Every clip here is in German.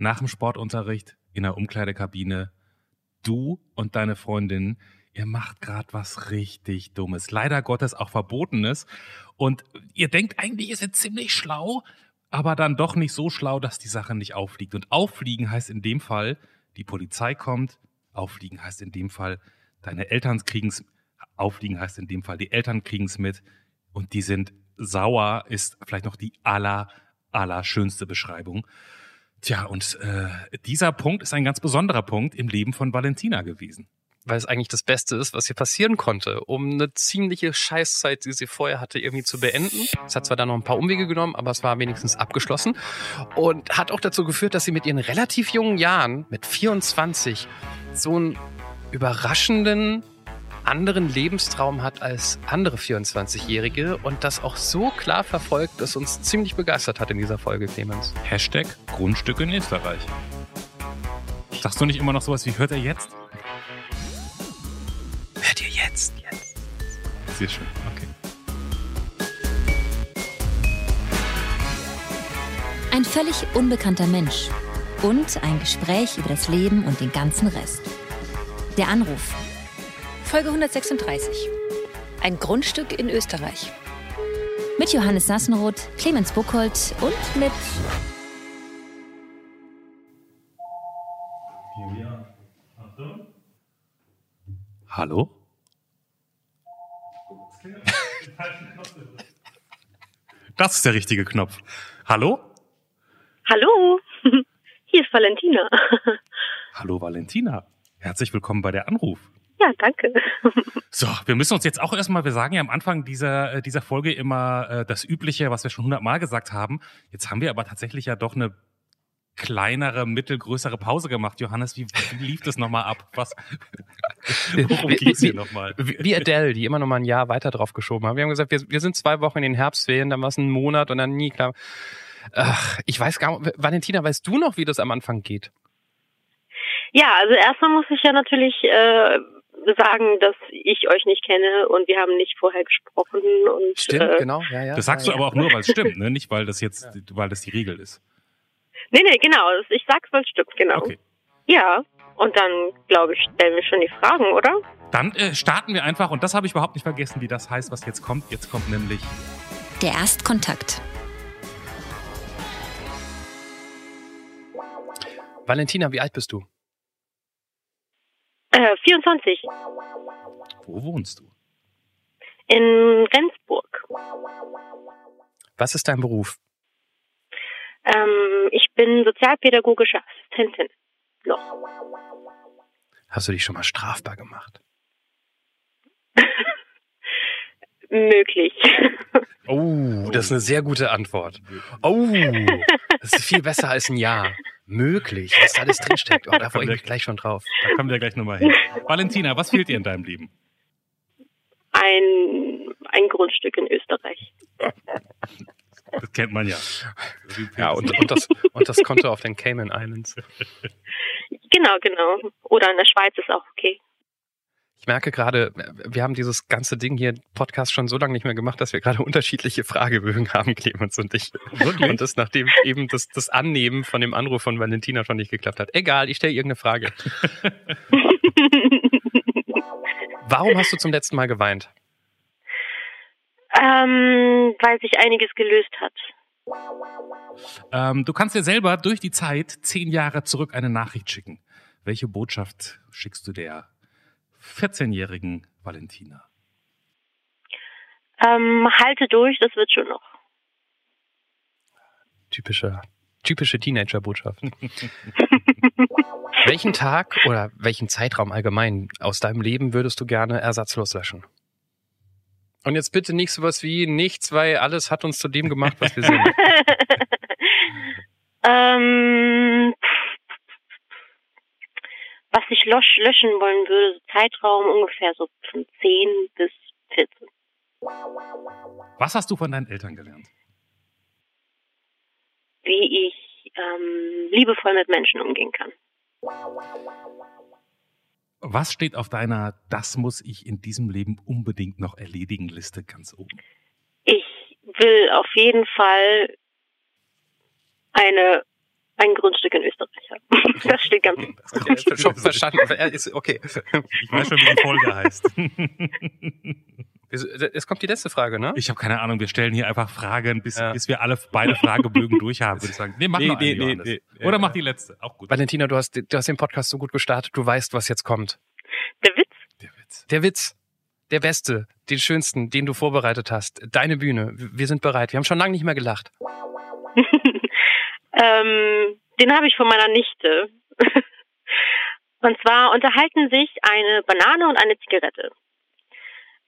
nach dem Sportunterricht in der Umkleidekabine, du und deine Freundin, ihr macht gerade was richtig Dummes, leider Gottes auch Verbotenes. Und ihr denkt eigentlich, ihr seid ziemlich schlau, aber dann doch nicht so schlau, dass die Sache nicht auffliegt. Und auffliegen heißt in dem Fall, die Polizei kommt, auffliegen heißt in dem Fall, deine Eltern kriegen's, auffliegen heißt in dem Fall, die Eltern kriegen's mit und die sind sauer, ist vielleicht noch die aller, aller schönste Beschreibung. Tja, und äh, dieser Punkt ist ein ganz besonderer Punkt im Leben von Valentina gewesen. Weil es eigentlich das Beste ist, was ihr passieren konnte, um eine ziemliche Scheißzeit, die sie vorher hatte, irgendwie zu beenden. Es hat zwar dann noch ein paar Umwege genommen, aber es war wenigstens abgeschlossen und hat auch dazu geführt, dass sie mit ihren relativ jungen Jahren, mit 24, so einen überraschenden anderen Lebenstraum hat als andere 24-Jährige und das auch so klar verfolgt, dass uns ziemlich begeistert hat in dieser Folge, Clemens. Hashtag Grundstück in Österreich. Sagst du nicht immer noch sowas wie, hört er jetzt? Hört ihr jetzt? Jetzt. Sehr schön, okay. Ein völlig unbekannter Mensch und ein Gespräch über das Leben und den ganzen Rest. Der Anruf. Folge 136. Ein Grundstück in Österreich. Mit Johannes Sassenroth, Clemens Buchholz und mit Hallo? Das ist der richtige Knopf. Hallo? Hallo, hier ist Valentina. Hallo Valentina. Herzlich willkommen bei der Anruf. Ja, danke. So, wir müssen uns jetzt auch erstmal, wir sagen ja am Anfang dieser, äh, dieser Folge immer äh, das Übliche, was wir schon hundertmal gesagt haben. Jetzt haben wir aber tatsächlich ja doch eine kleinere, mittelgrößere Pause gemacht. Johannes, wie, wie lief das nochmal ab? Was, worum geht's hier nochmal? Wie Adele, die immer noch mal ein Jahr weiter drauf geschoben haben. Wir haben gesagt, wir, wir sind zwei Wochen in den Herbstferien, dann war es ein Monat und dann nie klar. Ach, ich weiß gar nicht, Valentina, weißt du noch, wie das am Anfang geht? Ja, also erstmal muss ich ja natürlich äh, sagen, dass ich euch nicht kenne und wir haben nicht vorher gesprochen und Stimmt, äh, genau. Ja, ja, Das sagst ja, du aber auch nur, weil es stimmt, ne? Nicht, weil das jetzt, weil das die Regel ist. nee, nee, genau, ich sag's, weil es stimmt, genau. Okay. Ja, und dann glaube ich, stellen wir schon die Fragen, oder? Dann äh, starten wir einfach, und das habe ich überhaupt nicht vergessen, wie das heißt, was jetzt kommt. Jetzt kommt nämlich der Erstkontakt. Valentina, wie alt bist du? Äh, 24 Wo wohnst du? in Rendsburg. Was ist dein Beruf? Ähm, ich bin sozialpädagogische Assistentin. Noch. Hast du dich schon mal strafbar gemacht? Möglich. Oh, das ist eine sehr gute Antwort. Oh, das ist viel besser als ein Ja. Möglich, was da alles drinsteckt. Oh, da freue ich mich gleich schon drauf. Da kommen wir gleich nochmal hin. Valentina, was fehlt dir in deinem Leben? Ein, ein Grundstück in Österreich. Das kennt man ja. Ja, und, und, das, und das Konto auf den Cayman Islands. Genau, genau. Oder in der Schweiz ist auch okay. Ich merke gerade, wir haben dieses ganze Ding hier, Podcast, schon so lange nicht mehr gemacht, dass wir gerade unterschiedliche Fragebögen haben, Clemens und ich. Wirklich? Und das, nachdem eben das, das Annehmen von dem Anruf von Valentina schon nicht geklappt hat. Egal, ich stelle irgendeine Frage. Warum hast du zum letzten Mal geweint? ähm, weil sich einiges gelöst hat. Ähm, du kannst dir selber durch die Zeit zehn Jahre zurück eine Nachricht schicken. Welche Botschaft schickst du der 14-jährigen Valentina? Ähm, halte durch, das wird schon noch. Typische, typische Teenager-Botschaft. welchen Tag oder welchen Zeitraum allgemein aus deinem Leben würdest du gerne ersatzlos löschen? Und jetzt bitte nicht sowas wie nichts, weil alles hat uns zu dem gemacht, was wir sind. ähm, was ich lösch, löschen wollen würde, so Zeitraum ungefähr so von 10 bis 14. Was hast du von deinen Eltern gelernt? Wie ich ähm, liebevoll mit Menschen umgehen kann. Was steht auf deiner Das muss ich in diesem Leben unbedingt noch erledigen Liste ganz oben? Ich will auf jeden Fall eine Ein Grundstück in Österreich. Das steht ganz Okay, das ist schon verstanden. Er ist- Okay. Ich weiß schon, wie die Folge heißt. Es kommt die letzte Frage, ne? Ich habe keine Ahnung, wir stellen hier einfach Fragen, bis, Ja. bis wir alle beide Fragebögen durchhaben, würde ich sagen. Nee, mach Nee, noch nee, eine, nee, nee. Oder mach die letzte, auch gut. Valentina, du hast, du hast den Podcast so gut gestartet, du weißt, was jetzt kommt. Der Witz, Der Witz. Der Witz, der beste, den schönsten, den du vorbereitet hast. Deine Bühne. Wir sind bereit. Wir haben schon lange nicht mehr gelacht. ähm, den habe ich von meiner Nichte. und zwar unterhalten sich eine Banane und eine Zigarette.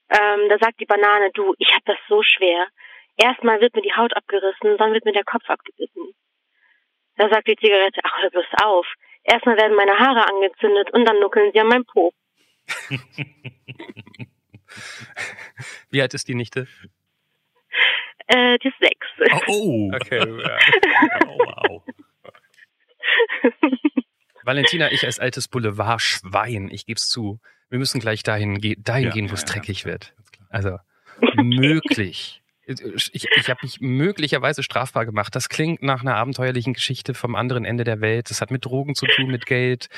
Ähm, da sagt die Banane, du, ich habe das so schwer. Erstmal wird mir die Haut abgerissen, dann wird mir der Kopf abgebissen. Da sagt die Zigarette, ach, hör bloß auf. Erstmal werden meine Haare angezündet und dann nuckeln sie an meinem Po. Wie alt ist die Nichte? Äh, die sechs. Oh, oh. Okay, ja. oh wow. Valentina, ich als altes Boulevardschwein, ich geb's zu. Wir müssen gleich dahin, ge dahin Ja, gehen, wo es ja, dreckig wird. Also möglich. Ich, ich habe mich möglicherweise strafbar gemacht. Das klingt nach einer abenteuerlichen Geschichte vom anderen Ende der Welt. Das hat mit Drogen zu tun, mit Geld,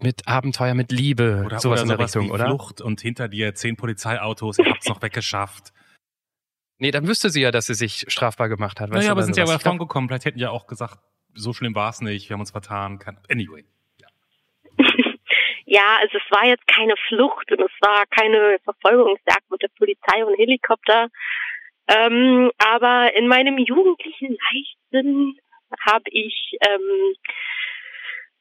mit Abenteuer, mit Liebe, Oder sowas oder in der sowas Richtung, wie oder? Flucht und hinter dir zehn Polizeiautos, ihr habt's noch weggeschafft. Nee, dann wüsste sie ja, dass sie sich strafbar gemacht hat. naja, aber sind ja aber davon gekommen. Vielleicht hätten ja auch gesagt, so schlimm war's nicht, wir haben uns vertan. Kann, anyway. Ja, also es war jetzt keine Flucht und es war keine Verfolgungsjagd mit der Polizei und Helikopter. Ähm, aber in meinem jugendlichen Leichtsinn habe ich ähm,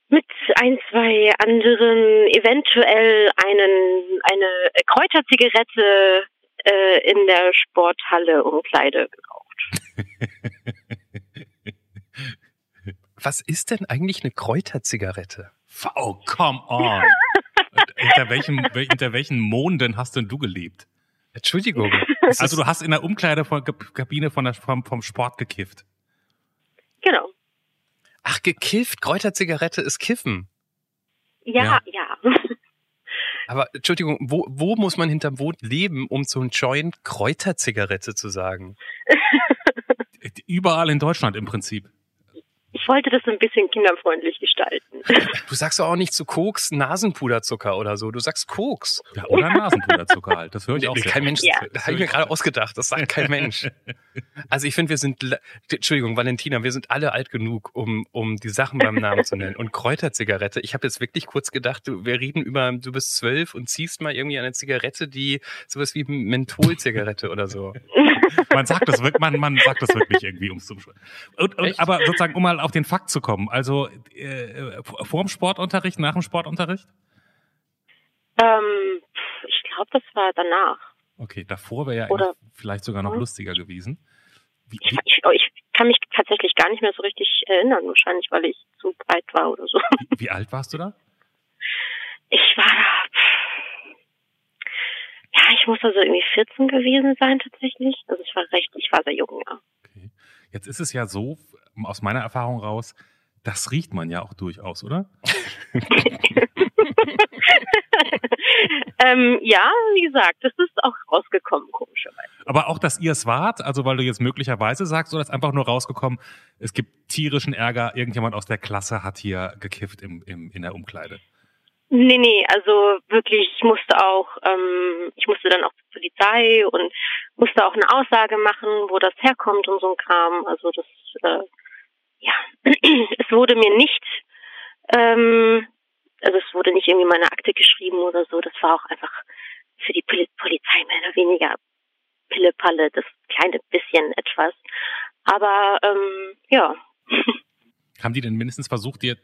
mit ein, zwei anderen eventuell einen, eine Kräuterzigarette äh, in der Sporthalle Umkleide geraucht. Was ist denn eigentlich eine Kräuterzigarette? Oh, come on. hinter, welchem, wel- hinter welchen Monden hast denn du gelebt? Entschuldigung. Also du hast in der Umkleidekabine von der, vom, vom Sport gekifft. Genau. Ach, gekifft. Kräuterzigarette ist Kiffen. Ja, ja. Aber Entschuldigung, wo, wo muss man hinterm Wohn leben, um so ein Joint Kräuterzigarette zu sagen? Überall in Deutschland im Prinzip. Ich wollte das ein bisschen kinderfreundlich gestalten. Du sagst doch auch nicht zu Koks Nasenpuderzucker oder so. Du sagst Koks. Ja, oder Nasenpuderzucker halt. Das höre ich auch kein Mensch, Ja. das habe ich mir gerade ausgedacht. Das sagt kein Mensch. Also ich finde, wir sind, Entschuldigung, Valentina, wir sind alle alt genug, um, um die Sachen beim Namen zu nennen. Und Kräuterzigarette, ich habe jetzt wirklich kurz gedacht, du, wir reden über, du bist zwölf und ziehst mal irgendwie eine Zigarette, die sowas wie Mentholzigarette oder so. Man sagt das wirklich, man, man sagt das wirklich irgendwie, ums zu und, und? Aber sozusagen, um mal auf den Fakt zu kommen. Also äh, vor dem Sportunterricht, nach dem Sportunterricht? Ähm, ich glaube, das war danach. Okay, davor wäre ja Oder- vielleicht sogar noch Hm. lustiger gewesen. Wie, Ich, wie, ich, oh, ich kann mich tatsächlich gar nicht mehr so richtig erinnern, wahrscheinlich, weil ich zu breit war oder so. wie alt warst du da? Ich war da, ja, ich muss also irgendwie 14 gewesen sein tatsächlich. Also ich war recht, ich war sehr jung, ja. Okay. Jetzt ist es ja so, aus meiner Erfahrung raus, das riecht man ja auch durchaus, oder? ähm, ja, wie gesagt, das ist auch rausgekommen, komischerweise. Aber auch, dass ihr es wart, also weil du jetzt möglicherweise sagst, oder ist einfach nur rausgekommen, es gibt tierischen Ärger, irgendjemand aus der Klasse hat hier gekifft im, im, in der Umkleide. Nee, nee, also wirklich, ich musste auch, ähm, ich musste dann auch zur Polizei und musste auch eine Aussage machen, wo das herkommt und so ein Kram. Also das, äh, ja, es wurde mir nicht, ähm, also es wurde nicht irgendwie meine Akte geschrieben oder so. Das war auch einfach für die Poli Polizei mehr oder weniger Pille-Palle, das kleine bisschen etwas. Aber ähm, ja, Haben die denn mindestens versucht, dir,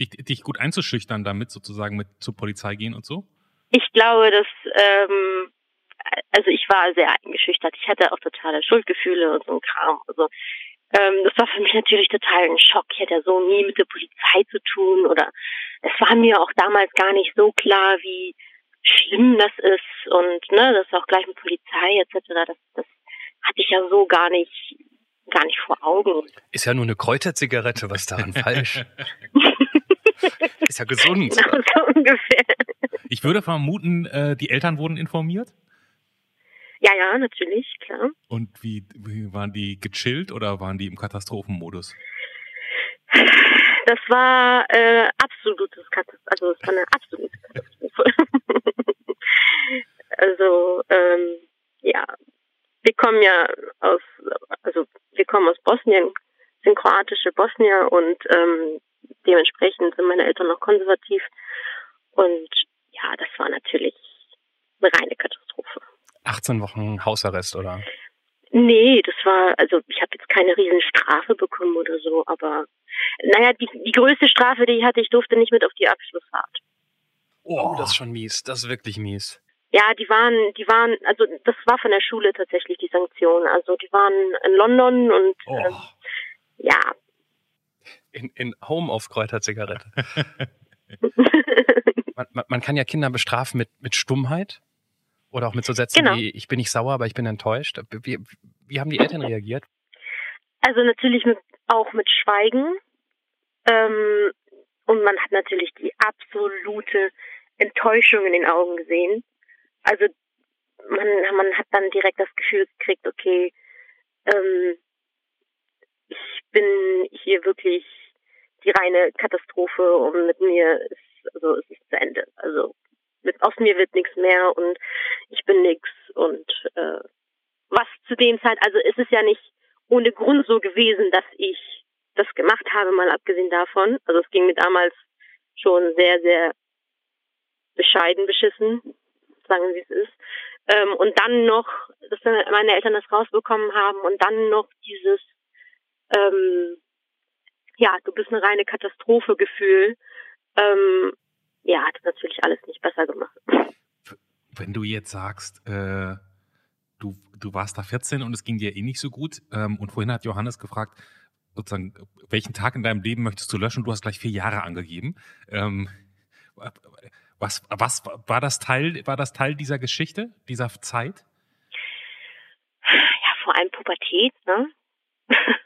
dich, dich gut einzuschüchtern, damit sozusagen mit zur Polizei gehen und so? ich glaube, dass ähm, also ich war sehr eingeschüchtert. Ich hatte auch totale Schuldgefühle und so ein Kram. Also ähm, das war für mich natürlich total ein Schock. Ich hatte ja so nie mit der Polizei zu tun oder es war mir auch damals gar nicht so klar, wie schlimm das ist und ne, das auch gleich mit Polizei etc. Das, das hatte ich ja so gar nicht gar nicht vor Augen. Ist ja nur eine Kräuterzigarette, was ist daran falsch? Ist ja gesund. Genau so ungefähr. Ich würde vermuten, äh, die Eltern wurden informiert. Ja, ja, natürlich, klar. Und wie, wie waren die gechillt oder waren die im Katastrophenmodus? Das war äh, absolutes Katastrophe. Also es war eine absolute Katastrophe. also ähm, ja, wir kommen ja aus, also wir kommen aus Bosnien, sind kroatische Bosnier und ähm, dementsprechend sind meine Eltern noch konservativ. Und ja, das war natürlich eine reine Katastrophe. 18 Wochen Hausarrest, oder? Nee, das war, also ich habe jetzt keine riesen Strafe bekommen oder so, aber naja, die, die größte Strafe, die ich hatte, ich durfte nicht mit auf die Abschlussfahrt. Oh, das ist schon mies. Das ist wirklich mies. Ja, die waren, die waren, also das war von der Schule tatsächlich die Sanktion. Also die waren in London und Oh. ähm, ja. In, in Home auf Kräuterzigarette. man, man, man kann ja Kinder bestrafen mit, mit Stummheit. Oder auch mit so Sätzen Genau. wie, ich bin nicht sauer, aber ich bin enttäuscht. Wie, wie haben die Eltern reagiert? Also natürlich mit, auch mit Schweigen. Ähm, und man hat natürlich die absolute Enttäuschung in den Augen gesehen. Also man, man hat dann direkt das Gefühl gekriegt, okay, ähm, ich bin hier wirklich die reine Katastrophe und mit mir ist, also es ist zu Ende. Also mit, aus mir wird nichts mehr und ich bin nix und äh, was zu dem Zeit, also es ist ja nicht ohne Grund so gewesen, dass ich das gemacht habe, mal abgesehen davon. Also es ging mir damals schon sehr, sehr bescheiden beschissen, sagen wir es ist. Ähm, und dann noch, dass meine Eltern das rausbekommen haben und dann noch dieses, ähm, ja, du bist eine reine Katastrophe-Gefühl, ähm, ja, hat natürlich alles nicht besser gemacht. Wenn du jetzt sagst, äh, du, du warst da 14 und es ging dir eh nicht so gut, ähm, und vorhin hat Johannes gefragt, sozusagen, welchen Tag in deinem Leben möchtest du löschen? Du hast gleich vier Jahre angegeben. Ähm, was, was war das Teil, war das Teil dieser Geschichte, dieser Zeit? Ja, vor allem Pubertät, ne?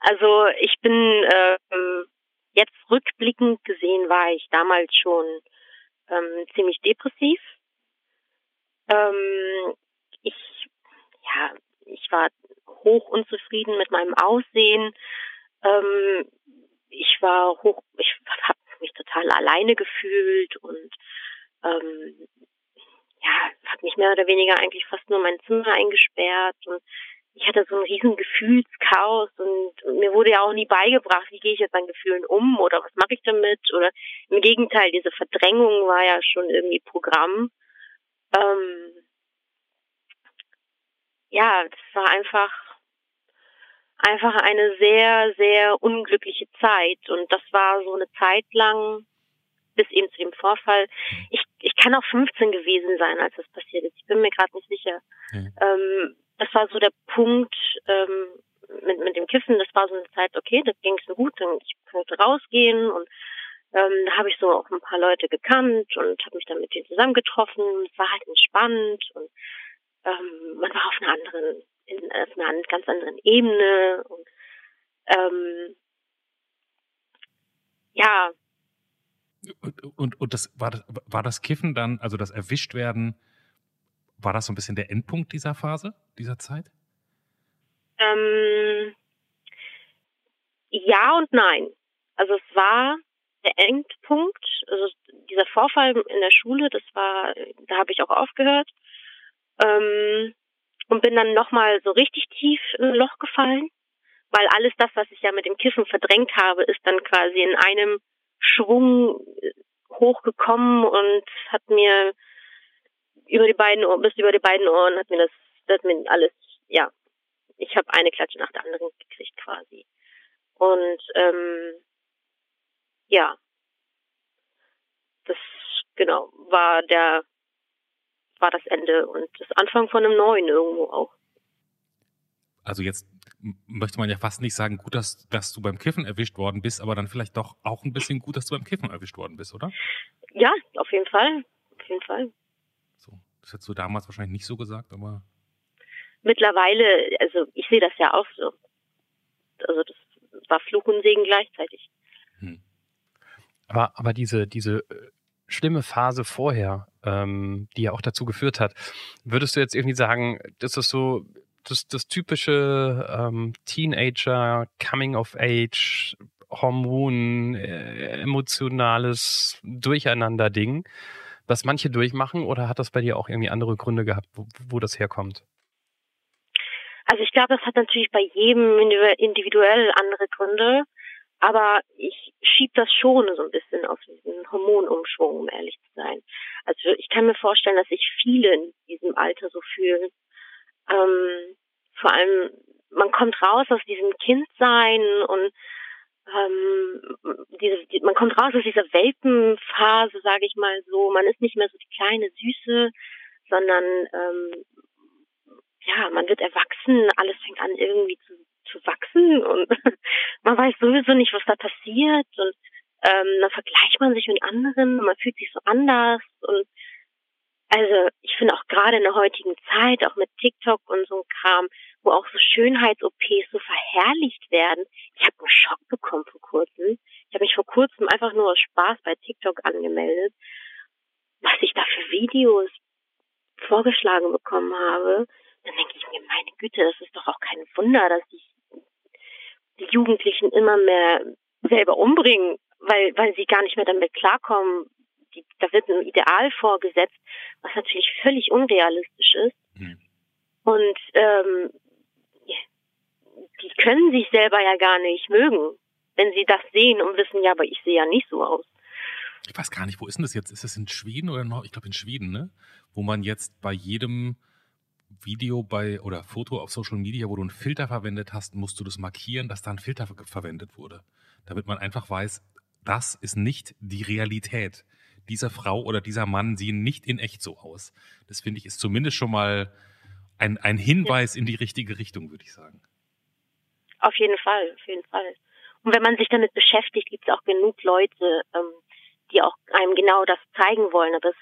also ich bin ähm, jetzt rückblickend gesehen war ich damals schon ähm, ziemlich depressiv. Ähm, ja, ich war hoch unzufrieden mit meinem Aussehen. Ähm, ich war hoch, ich habe mich total alleine gefühlt und ähm, ja, habe mich mehr oder weniger eigentlich fast nur in mein Zimmer eingesperrt und ich hatte so ein riesen Gefühlschaos und mir wurde ja auch nie beigebracht, wie gehe ich jetzt an Gefühlen um oder was mache ich damit oder im Gegenteil, diese Verdrängung war ja schon irgendwie Programm. Ähm, ja, das war einfach einfach eine sehr, sehr unglückliche Zeit und das war so eine Zeit lang bis eben zu dem Vorfall. Ich, ich kann auch 15 gewesen sein, als das passiert ist. Ich bin mir gerade nicht sicher. Mhm. Ähm, das war so der Punkt ähm, mit, mit dem Kiffen. Das war so eine Zeit, okay, das ging so gut, dann ich konnte rausgehen und ähm, da habe ich so auch ein paar Leute gekannt und habe mich dann mit denen zusammengetroffen. Es war halt entspannt und ähm, man war auf einer anderen, in, auf einer ganz anderen Ebene und ähm, ja, Und, und, und das war, das war das Kiffen dann, also das Erwischtwerden, war das so ein bisschen der Endpunkt dieser Phase, dieser Zeit? Ähm, ja und nein. Also es war der Endpunkt, also dieser Vorfall in der Schule, das war, da habe ich auch aufgehört ähm, und bin dann nochmal so richtig tief in ein Loch gefallen, weil alles das, was ich ja mit dem Kiffen verdrängt habe, ist dann quasi in einem Schwung hochgekommen und hat mir über die beiden Ohren, bis über die beiden Ohren hat mir das, das hat mir alles, ja, ich habe eine Klatsche nach der anderen gekriegt quasi. Und ähm, ja, das genau war der war das Ende und das Anfang von einem neuen irgendwo auch. Also jetzt möchte man ja fast nicht sagen, gut, dass, dass du beim Kiffen erwischt worden bist, aber dann vielleicht doch auch ein bisschen gut, dass du beim Kiffen erwischt worden bist, oder? Ja, auf jeden Fall, auf jeden Fall. So. Das hättest du damals wahrscheinlich nicht so gesagt, aber Mittlerweile, also ich sehe das ja auch so. Also das war Fluch und Segen gleichzeitig. hm. Aber, aber diese, diese äh, schlimme Phase vorher, ähm, die ja auch dazu geführt hat, würdest du jetzt irgendwie sagen, das ist so das, das typische ähm, Teenager, Coming of Age, Hormon, äh, emotionales Durcheinander-Ding, was manche durchmachen? Oder hat das bei dir auch irgendwie andere Gründe gehabt, wo, wo das herkommt? Also ich glaube, das hat natürlich bei jedem individuell andere Gründe. Aber ich schieb das schon so ein bisschen auf diesen Hormonumschwung, um ehrlich zu sein. Also ich kann mir vorstellen, dass sich viele in diesem Alter so fühlen. Ähm, vor allem, man kommt raus aus diesem Kindsein und ähm, diese, die, man kommt raus aus dieser Welpenphase, sage ich mal so. Man ist nicht mehr so die kleine Süße, sondern ähm, ja, man wird erwachsen, alles fängt an irgendwie zu zu wachsen und man weiß sowieso nicht, was da passiert und ähm, dann vergleicht man sich mit anderen und man fühlt sich so anders und also ich finde auch gerade in der heutigen Zeit, auch mit TikTok und so Kram, wo auch so Schönheits-OPs so verherrlicht werden. Ich habe einen Schock bekommen vor kurzem. Ich habe mich vor kurzem einfach nur aus Spaß bei TikTok angemeldet, was ich da für Videos vorgeschlagen bekommen habe. Dann denke ich mir, meine Güte, das ist doch auch kein Wunder, dass ich die Jugendlichen immer mehr selber umbringen, weil, weil sie gar nicht mehr damit klarkommen. Die, da wird ein Ideal vorgesetzt, was natürlich völlig unrealistisch ist. Mhm. Und ähm, die können sich selber ja gar nicht mögen, wenn sie das sehen und wissen, ja, aber ich sehe ja nicht so aus. Ich weiß gar nicht, wo ist denn das jetzt? Ist das in Schweden oder noch? Ich glaube in Schweden, ne? Wo man jetzt bei jedem Video bei oder Foto auf Social Media, wo du einen Filter verwendet hast, musst du das markieren, dass da ein Filter verwendet wurde. Damit man einfach weiß, das ist nicht die Realität. Dieser Frau oder dieser Mann sehen nicht in echt so aus. Das finde ich ist zumindest schon mal ein, ein Hinweis in die richtige Richtung, würde ich sagen. Auf jeden Fall, auf jeden Fall. Und wenn man sich damit beschäftigt, gibt es auch genug Leute, ähm, die auch einem genau das zeigen wollen. Aber es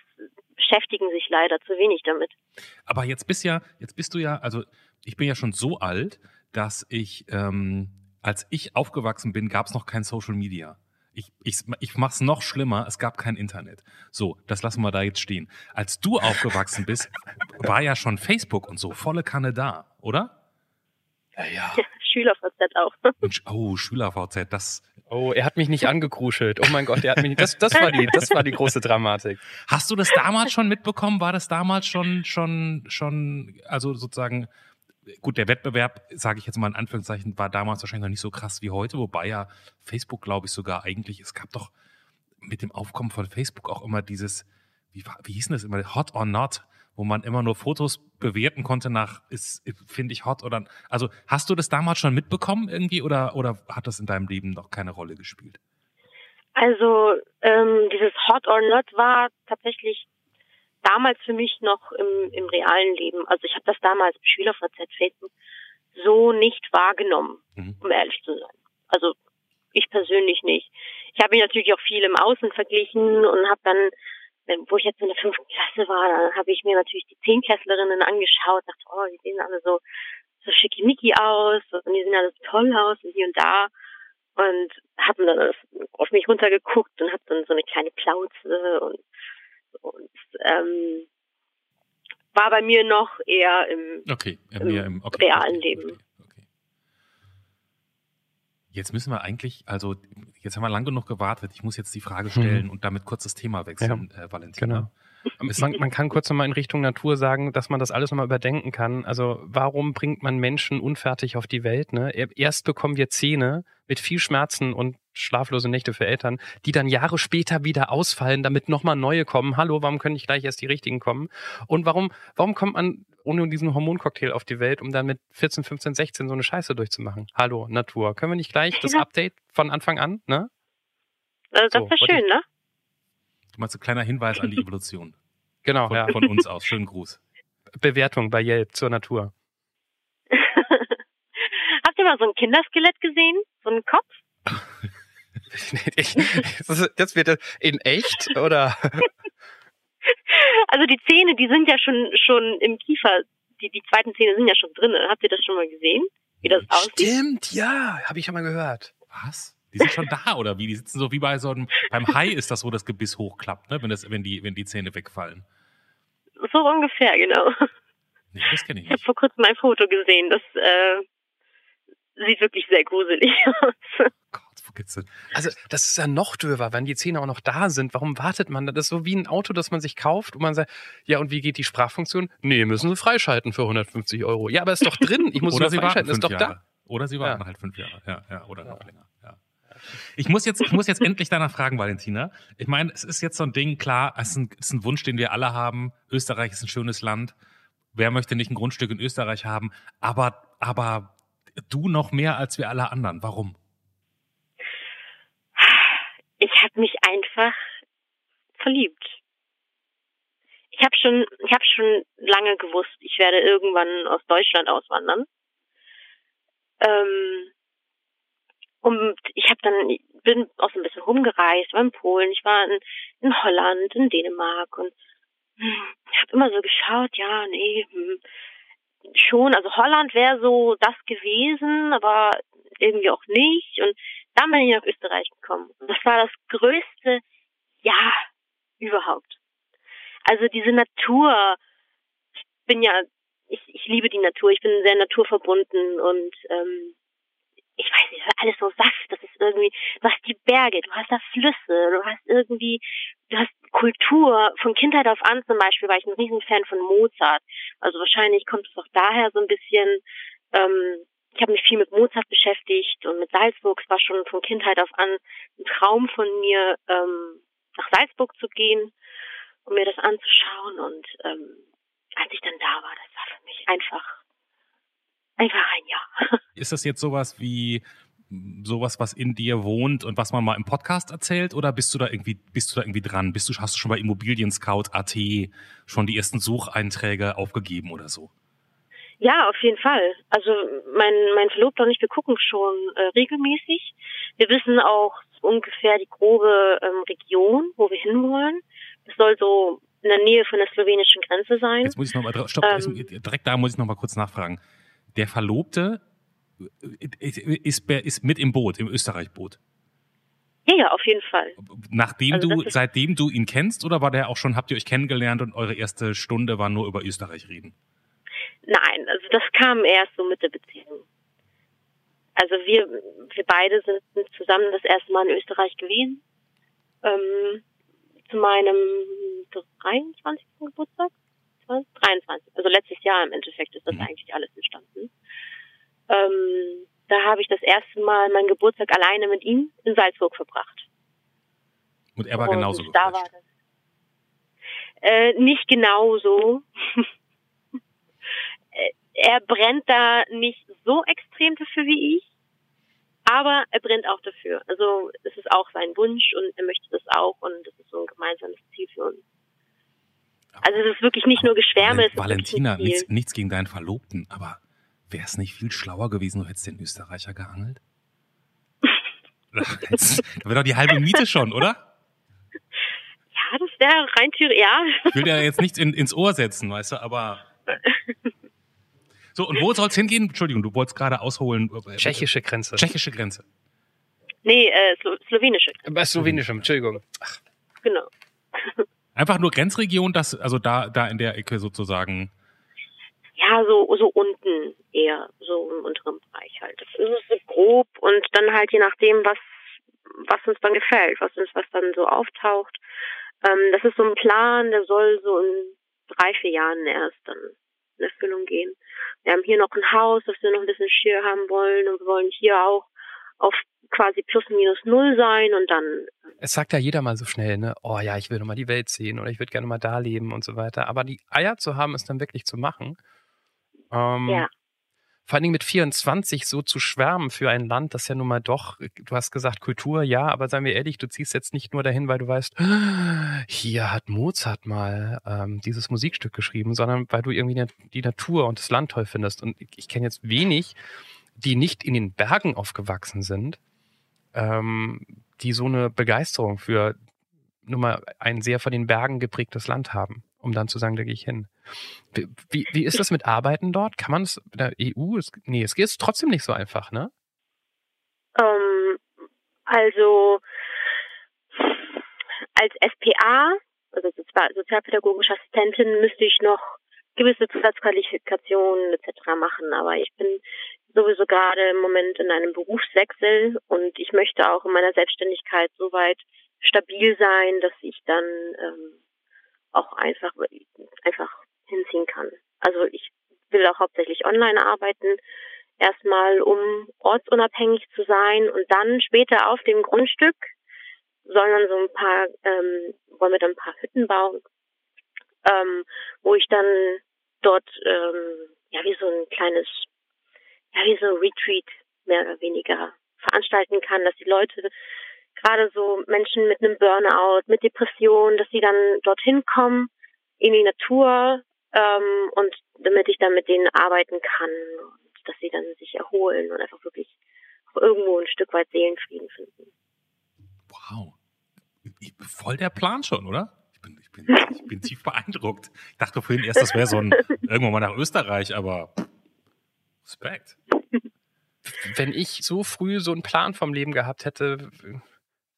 beschäftigen sich leider zu wenig damit. Aber jetzt bist ja, jetzt bist du ja, also ich bin ja schon so alt, dass ich, ähm, als ich aufgewachsen bin, gab es noch kein Social Media. Ich, ich, ich mach's noch schlimmer, es gab kein Internet. So, das lassen wir da jetzt stehen. Als du aufgewachsen bist, war ja schon Facebook und so volle Kanne da, oder? Ja, ja. SchülerVZ auch. oh, SchülerVZ, das. Oh, er hat mich nicht angekruschelt. Oh mein Gott, er hat mich nicht, das, das war die, das war die große Dramatik. Hast du das damals schon mitbekommen? War das damals schon, schon, schon, also sozusagen, gut, der Wettbewerb, sage ich jetzt mal in Anführungszeichen, war damals wahrscheinlich noch nicht so krass wie heute, wobei ja Facebook, glaube ich, sogar eigentlich, es gab doch mit dem Aufkommen von Facebook auch immer dieses, wie, wie hieß denn das immer, Hot or Not? Wo man immer nur Fotos bewerten konnte nach, ist, finde ich hot oder, also hast du das damals schon mitbekommen irgendwie oder, oder hat das in deinem Leben noch keine Rolle gespielt? Also, ähm, dieses hot or not war tatsächlich damals für mich noch im, im realen Leben. Also ich habe das damals im SchülerVZ Facebook so nicht wahrgenommen, mhm. um ehrlich zu sein. Also ich persönlich nicht. Ich habe mich natürlich auch viel im Außen verglichen und habe dann wo ich jetzt in der fünften Klasse war, da habe ich mir natürlich die Zehnklässlerinnen angeschaut, dachte, oh, die sehen alle so, so schickimicki aus und die sehen alle so toll aus und hier und da. Und habe dann auf mich runtergeguckt und habe dann so eine kleine Plauze und, und ähm, war bei mir noch eher im, okay, im, im okay, realen okay, Leben. Jetzt müssen wir eigentlich, also jetzt haben wir lang genug gewartet. Ich muss jetzt die Frage stellen hm. und damit kurz das Thema wechseln, ja, äh, Valentina. Genau. Man, kann kurz nochmal in Richtung Natur sagen, dass man das alles nochmal überdenken kann. Also warum bringt man Menschen unfertig auf die Welt? Ne? Erst bekommen wir Zähne mit viel Schmerzen und schlaflose Nächte für Eltern, die dann Jahre später wieder ausfallen, damit nochmal neue kommen. Hallo, warum können nicht gleich erst die richtigen kommen? Und warum, warum kommt man ohne diesen Hormoncocktail auf die Welt, um dann mit 14, 15, 16 so eine Scheiße durchzumachen? Hallo, Natur. Können wir nicht gleich das Update von Anfang an, ne? Also das so, wäre schön, ne? Du meinst ein kleiner Hinweis an die Evolution. genau, von, ja. Von uns aus. Schönen Gruß. Bewertung bei Yelp zur Natur. Habt ihr mal so ein Kinderskelett gesehen? So einen Kopf? das wird in echt oder? Also die Zähne, die sind ja schon schon im Kiefer. Die, die zweiten Zähne sind ja schon drin. Habt ihr das schon mal gesehen? Wie das aussieht? Stimmt, ja, habe ich schon mal gehört. Was? Die sind schon da oder wie? Die sitzen so wie bei so einem beim Hai ist das so, das Gebiss hochklappt, ne? Wenn das, wenn die, wenn die Zähne wegfallen. So ungefähr, genau. Nee, das kenne ich nicht. Ich habe vor kurzem ein Foto gesehen, das äh, sieht wirklich sehr gruselig aus. Also das ist ja noch dürfer, wenn die Zähne auch noch da sind. Warum wartet man? Das ist so wie ein Auto, das man sich kauft und man sagt, ja und wie geht die Sprachfunktion? Nee, müssen Sie freischalten für 150 Euro. Ja, aber ist doch drin. Ich muss Oder sie freischalten. Ist doch Jahre. da. Oder sie warten Ja. halt fünf Jahre. Ja, ja, oder noch Ja. länger. Ich muss jetzt, ich muss jetzt endlich danach fragen, Valentina. Ich meine, es ist jetzt so ein Ding, klar, es ist ein, es ist ein Wunsch, den wir alle haben. Österreich ist ein schönes Land. Wer möchte nicht ein Grundstück in Österreich haben? Aber, aber du noch mehr als wir alle anderen. Warum? Ich habe mich einfach verliebt. Ich habe schon, ich habe schon lange gewusst, ich werde irgendwann aus Deutschland auswandern. Ähm, und ich habe dann bin auch so ein bisschen rumgereist, war in Polen, ich war in, in Holland, in Dänemark und hm, ich habe immer so geschaut, ja, nee, hm, schon, also Holland wäre so das gewesen, aber irgendwie auch nicht. Und dann bin ich nach Österreich gekommen. Und das war das größte Ja überhaupt. Also diese Natur, ich bin ja, ich, ich liebe die Natur, ich bin sehr naturverbunden und ähm, ich weiß nicht, alles so Saft, das ist irgendwie, du hast die Berge, du hast da Flüsse, du hast irgendwie, du hast Kultur. Von Kindheit auf an zum Beispiel war ich ein Riesenfan von Mozart. Also wahrscheinlich kommt es auch daher so ein bisschen, ähm, ich habe mich viel mit Mozart beschäftigt und mit Salzburg. Es war schon von Kindheit auf an ein Traum von mir, ähm, nach Salzburg zu gehen und mir das anzuschauen. Und ähm, als ich dann da war, das war für mich einfach, einfach ein Ja. Ist das jetzt sowas wie sowas, was in dir wohnt und was man mal im Podcast erzählt? Oder bist du da irgendwie, bist du da irgendwie dran? Bist du, hast du schon bei Immobilien Scout AT schon die ersten Sucheinträge aufgegeben oder so? Ja, auf jeden Fall. Also mein, mein Verlobter und ich, wir gucken schon äh, regelmäßig. Wir wissen auch ungefähr die grobe ähm, Region, wo wir hinwollen. Es soll so in der Nähe von der slowenischen Grenze sein. Jetzt muss ich nochmal, stopp, Ähm. direkt da muss ich nochmal kurz nachfragen. Der Verlobte äh, ist, ist, ist mit im Boot, im Österreich-Boot. Ja, auf jeden Fall. Nachdem Also du, seitdem du ihn kennst, oder war der auch schon, habt ihr euch kennengelernt und eure erste Stunde war nur über Österreich reden? Nein, also das kam erst so mit der Beziehung. Also wir, wir beide sind zusammen das erste Mal in Österreich gewesen. Ähm, zu meinem 23. Geburtstag. 20, 23. Also letztes Jahr im Endeffekt ist das Mhm. eigentlich alles entstanden. Ähm, da habe ich das erste Mal meinen Geburtstag alleine mit ihm in Salzburg verbracht. Und er war Und genauso da war das. Äh, nicht genauso. Äh, er brennt da nicht so extrem dafür wie ich, aber er brennt auch dafür. Also es ist auch sein Wunsch und er möchte das auch und das ist so ein gemeinsames Ziel für uns. Also es ist wirklich nicht nur Geschwärme, es ist Valentina, nichts, nichts gegen deinen Verlobten, aber wäre es nicht viel schlauer gewesen, du hättest den Österreicher geangelt? Jetzt- Da wäre doch die halbe Miete schon, oder? Ja, das wäre rein theoretisch, ja. Ich will dir jetzt nichts in, ins Ohr setzen, weißt du, aber. So, und wo soll's hingehen? Entschuldigung, du wolltest gerade ausholen. äh, Tschechische Grenze. Tschechische Grenze. Nee, äh, Slo slowenische, Bei Slowenischem, Entschuldigung. genau. Einfach nur Grenzregion, das, also da, da in der Ecke sozusagen. Ja, so, so unten eher, so im unteren Bereich halt. Das ist so grob und dann halt je nachdem, was, was uns dann gefällt, was uns, was dann so auftaucht. Ähm, das ist so ein Plan, der soll so in drei, vier Jahren erst dann in Erfüllung gehen. Wir haben hier noch ein Haus, das wir noch ein bisschen schier haben wollen und wir wollen hier auch auf quasi plus minus null sein und dann Es sagt ja jeder mal so schnell, ne? Oh ja, ich will noch mal die Welt sehen oder ich würde gerne mal da leben und so weiter. Aber die Eier zu haben, es dann wirklich zu machen. Ähm, Ja. Vor allen Dingen mit 24 so zu schwärmen für ein Land, das ja nun mal doch, du hast gesagt Kultur, ja, aber seien wir ehrlich, du ziehst jetzt nicht nur dahin, weil du weißt, hier hat Mozart mal ähm, dieses Musikstück geschrieben, sondern weil du irgendwie die- die Natur und das Land toll findest. Und ich, ich kenne jetzt wenig, die nicht in den Bergen aufgewachsen sind, ähm, die so eine Begeisterung für nun mal ein sehr von den Bergen geprägtes Land haben, um dann zu sagen, da gehe ich hin. Wie, wie, ist das mit Arbeiten dort? Kann man es mit der EU? Es, nee, es geht trotzdem nicht so einfach, ne? Ähm, also als SPA, also Sozi- sozialpädagogische Assistentin, müsste ich noch gewisse Zusatzqualifikationen etc. machen, aber ich bin sowieso gerade im Moment in einem Berufswechsel und ich möchte auch in meiner Selbstständigkeit soweit stabil sein, dass ich dann ähm, auch einfach einfach hinziehen kann. Also ich will auch hauptsächlich online arbeiten, erstmal um ortsunabhängig zu sein und dann später auf dem Grundstück sollen dann so ein paar, ähm, wollen wir dann ein paar Hütten bauen, ähm, wo ich dann dort ähm, ja wie so ein kleines, ja wie so ein Retreat mehr oder weniger veranstalten kann, dass die Leute gerade so Menschen mit einem Burnout, mit Depressionen, dass sie dann dorthin kommen in die Natur ähm, und damit ich dann mit denen arbeiten kann und dass sie dann sich erholen und einfach wirklich auch irgendwo ein Stück weit Seelenfrieden finden. Wow. Voll der Plan schon, oder? Ich bin, ich bin, ich bin tief beeindruckt. Ich dachte vorhin erst, das wäre so ein irgendwann mal nach Österreich, aber Respekt. Wenn ich so früh so einen Plan vom Leben gehabt hätte,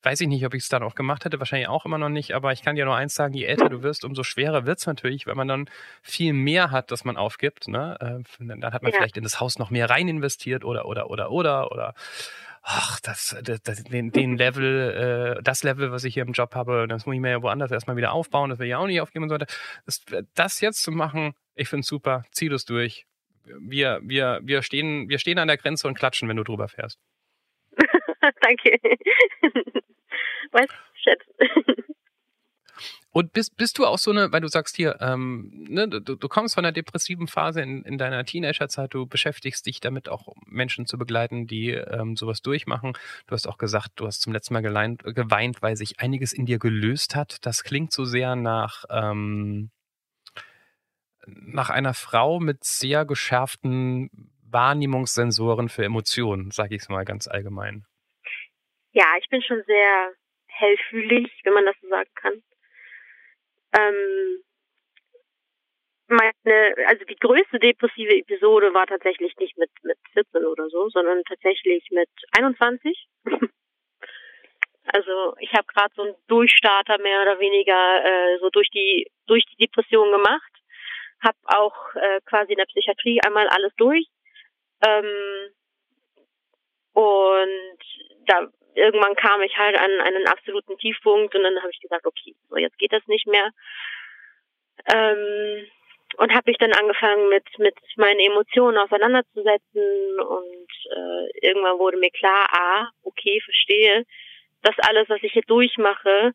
weiß ich nicht, ob ich es dann auch gemacht hätte, wahrscheinlich auch immer noch nicht, aber ich kann dir nur eins sagen, je älter du wirst, umso schwerer wird's natürlich, weil man dann viel mehr hat, dass man aufgibt. Ne? Äh, dann hat man ja. vielleicht in das Haus noch mehr rein investiert oder oder oder oder oder ach, das, das, das den, den Level, äh, das Level, was ich hier im Job habe, das muss ich mir ja woanders erstmal wieder aufbauen, das will ich auch nicht aufgeben und so weiter. Das, das jetzt zu machen, ich finde super, zieh das durch. Wir, wir, wir, stehen, wir stehen an der Grenze und klatschen, wenn du drüber fährst. Danke. Weiß schätze. Und bist, bist du auch so eine, weil du sagst hier, ähm, ne, du, du kommst von einer depressiven Phase in, in deiner Teenagerzeit, du beschäftigst dich damit auch, Menschen zu begleiten, die ähm, sowas durchmachen. Du hast auch gesagt, du hast zum letzten Mal geleint, geweint, weil sich einiges in dir gelöst hat. Das klingt so sehr nach, ähm, nach einer Frau mit sehr geschärften Wahrnehmungssensoren für Emotionen, sage ich es mal ganz allgemein. Ja, ich bin schon sehr hellfühlig, wenn man das so sagen kann. Ähm, meine, also die größte depressive Episode war tatsächlich nicht mit mit 14 oder so, sondern tatsächlich mit 21. also ich habe gerade so einen Durchstarter mehr oder weniger äh, so durch die durch die Depression gemacht, habe auch äh, quasi in der Psychiatrie einmal alles durch ähm, und da irgendwann kam ich halt an einen absoluten Tiefpunkt und dann habe ich gesagt, okay, so jetzt geht das nicht mehr. Ähm, und habe ich dann angefangen mit mit meinen Emotionen auseinanderzusetzen und äh, irgendwann wurde mir klar, ah, okay, verstehe, das alles, was ich hier durchmache,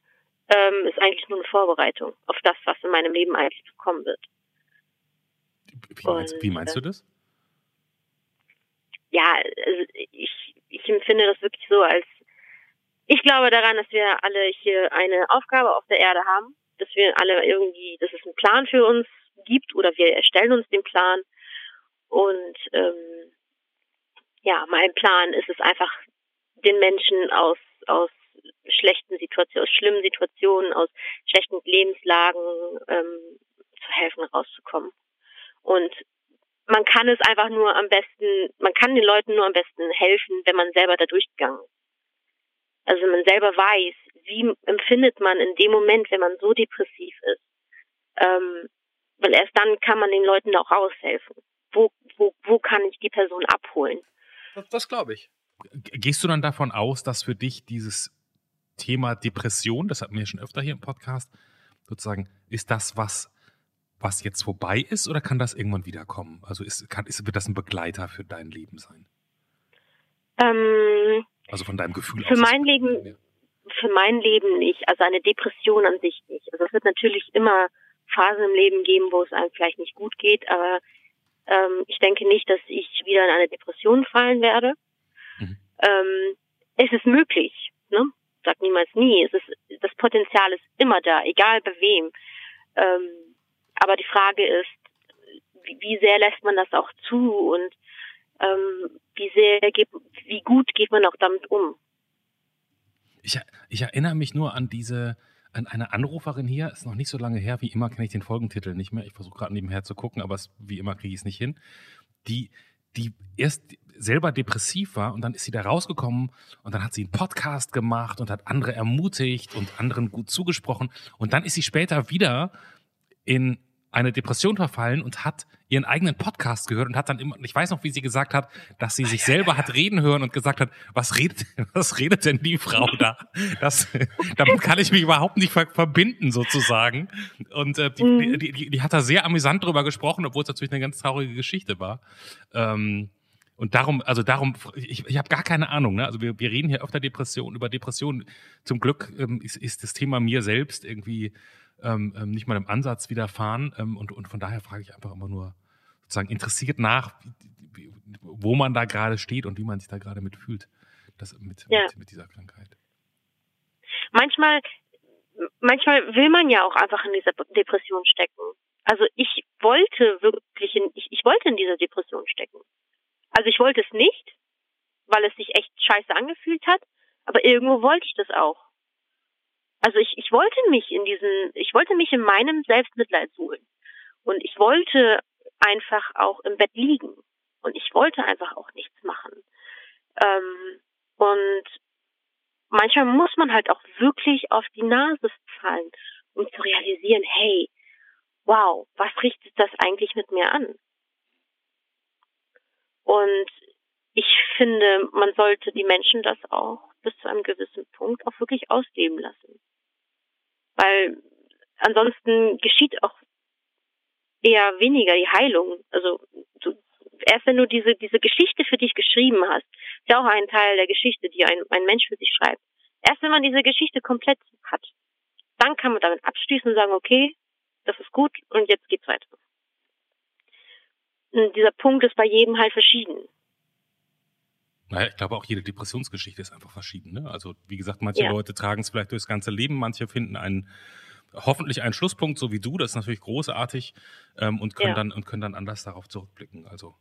ähm, ist eigentlich nur eine Vorbereitung auf das, was in meinem Leben eigentlich kommen wird. Wie meinst, wie meinst du das? Ja, also ich, ich empfinde das wirklich so als ich glaube daran, dass wir alle hier eine Aufgabe auf der Erde haben, dass wir alle irgendwie, dass es einen Plan für uns gibt oder wir erstellen uns den Plan. Und ähm, ja, mein Plan ist es einfach, den Menschen aus aus schlechten Situationen, aus schlimmen Situationen, aus schlechten Lebenslagen ähm, zu helfen, rauszukommen. Und man kann es einfach nur am besten, man kann den Leuten nur am besten helfen, wenn man selber da durchgegangen ist. Also wenn man selber weiß, wie empfindet man in dem Moment, wenn man so depressiv ist. Ähm, weil erst dann kann man den Leuten auch raushelfen. Wo, wo, wo kann ich die Person abholen? Das, das glaube ich. Gehst du dann davon aus, dass für dich dieses Thema Depression, das hatten wir ja schon öfter hier im Podcast, sozusagen, ist das was, was jetzt vorbei ist oder kann das irgendwann wiederkommen? Also ist, kann, ist, wird das ein Begleiter für dein Leben sein? Ähm, also von deinem Gefühl Für aus, mein Leben, für mein Leben nicht. Also eine Depression an sich nicht. Also es wird natürlich immer Phasen im Leben geben, wo es einem vielleicht nicht gut geht, aber ähm, ich denke nicht, dass ich wieder in eine Depression fallen werde. Mhm. Ähm, es ist möglich, ne? Sag niemals nie. Es ist, das Potenzial ist immer da, egal bei wem. Ähm, aber die Frage ist, wie, sehr lässt man das auch zu und ähm, wie sehr wie gut geht man auch damit um? Ich, ich erinnere mich nur an diese, an eine Anruferin hier, ist noch nicht so lange her, wie immer kenne ich den Folgentitel nicht mehr. Ich versuche gerade nebenher zu gucken, aber es, wie immer kriege ich es nicht hin. Die, die erst selber depressiv war und dann ist sie da rausgekommen und dann hat sie einen Podcast gemacht und hat andere ermutigt und anderen gut zugesprochen und dann ist sie später wieder in eine Depression verfallen und hat ihren eigenen Podcast gehört und hat dann immer, ich weiß noch, wie sie gesagt hat, dass sie sich selber hat reden hören und gesagt hat, was redet, was redet denn die Frau da? Das, damit kann ich mich überhaupt nicht ver verbinden sozusagen. Und äh, die, mhm. die, die, die, hat da sehr amüsant drüber gesprochen, obwohl es natürlich eine ganz traurige Geschichte war. Ähm, und darum, also darum, ich, ich habe gar keine Ahnung. Ne? Also wir, wir reden hier öfter Depression über Depressionen. Zum Glück ähm, ist, ist das Thema mir selbst irgendwie ähm, ähm, nicht mal im Ansatz widerfahren. Ähm, und, und von daher frage ich einfach immer nur sozusagen interessiert nach, wo man da gerade steht und wie man sich da gerade mitfühlt. Das mit, ja. mit, mit dieser Krankheit. Manchmal, manchmal will man ja auch einfach in dieser Depression stecken. Also ich wollte wirklich in, ich, ich wollte in dieser Depression stecken. Also ich wollte es nicht, weil es sich echt scheiße angefühlt hat, aber irgendwo wollte ich das auch. Also ich, ich wollte mich in diesen, ich wollte mich in meinem Selbstmitleid suhlen. Und ich wollte einfach auch im Bett liegen. Und ich wollte einfach auch nichts machen. Ähm, und manchmal muss man halt auch wirklich auf die Nase fallen, um zu realisieren, hey, wow, was richtet das eigentlich mit mir an? Und ich finde, man sollte die Menschen das auch bis zu einem gewissen Punkt auch wirklich ausleben lassen. Weil ansonsten geschieht auch eher weniger die Heilung. Also du, erst wenn du diese, diese Geschichte für dich geschrieben hast, ist ja auch ein Teil der Geschichte, die ein, ein Mensch für sich schreibt. Erst wenn man diese Geschichte komplett hat, dann kann man damit abschließen und sagen, okay, das ist gut und jetzt geht's weiter. Und dieser Punkt ist bei jedem halt verschieden. Naja, ich glaube auch jede Depressionsgeschichte ist einfach verschieden. Ne? Also wie gesagt, manche ja. Leute tragen es vielleicht durchs ganze Leben, manche finden einen hoffentlich einen Schlusspunkt, so wie du. Das ist natürlich großartig ähm, und können ja. dann und können dann anders darauf zurückblicken. Also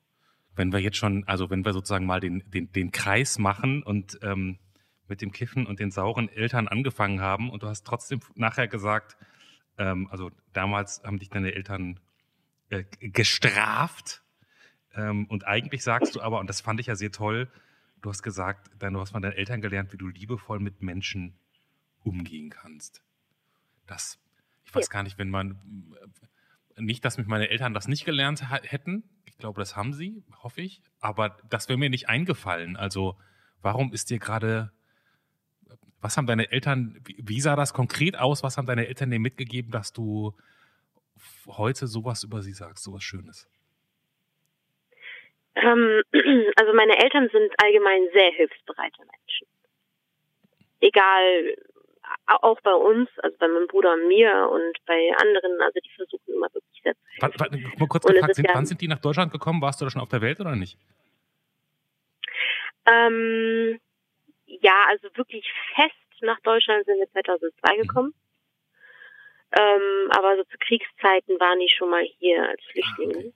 wenn wir jetzt schon, also wenn wir sozusagen mal den den den Kreis machen und ähm, mit dem Kiffen und den sauren Eltern angefangen haben und du hast trotzdem nachher gesagt, ähm, also damals haben dich deine Eltern äh, gestraft ähm, und eigentlich sagst du aber, und das fand ich ja sehr toll, Du hast gesagt, du hast von deinen Eltern gelernt, wie du liebevoll mit Menschen umgehen kannst. Das, ich weiß ja. gar nicht, wenn man, nicht, dass mich meine Eltern das nicht gelernt hätten. Ich glaube, das haben sie, hoffe ich. Aber das wäre mir nicht eingefallen. Also, warum ist dir gerade, was haben deine Eltern, wie sah das konkret aus? Was haben deine Eltern dir mitgegeben, dass du heute sowas über sie sagst, sowas Schönes? Ähm, also meine Eltern sind allgemein sehr hilfsbereite Menschen. Egal, auch bei uns, also bei meinem Bruder und mir und bei anderen, also die versuchen immer wirklich sehr zu helfen. Warte, mal kurz gefragt, sind, ja, wann sind die nach Deutschland gekommen? Warst du da schon auf der Welt oder nicht? Ähm, ja, also wirklich fest nach Deutschland sind wir 2002 mhm. gekommen. Mhm. Ähm, aber so zu Kriegszeiten waren die schon mal hier als Flüchtlinge. Ah, okay.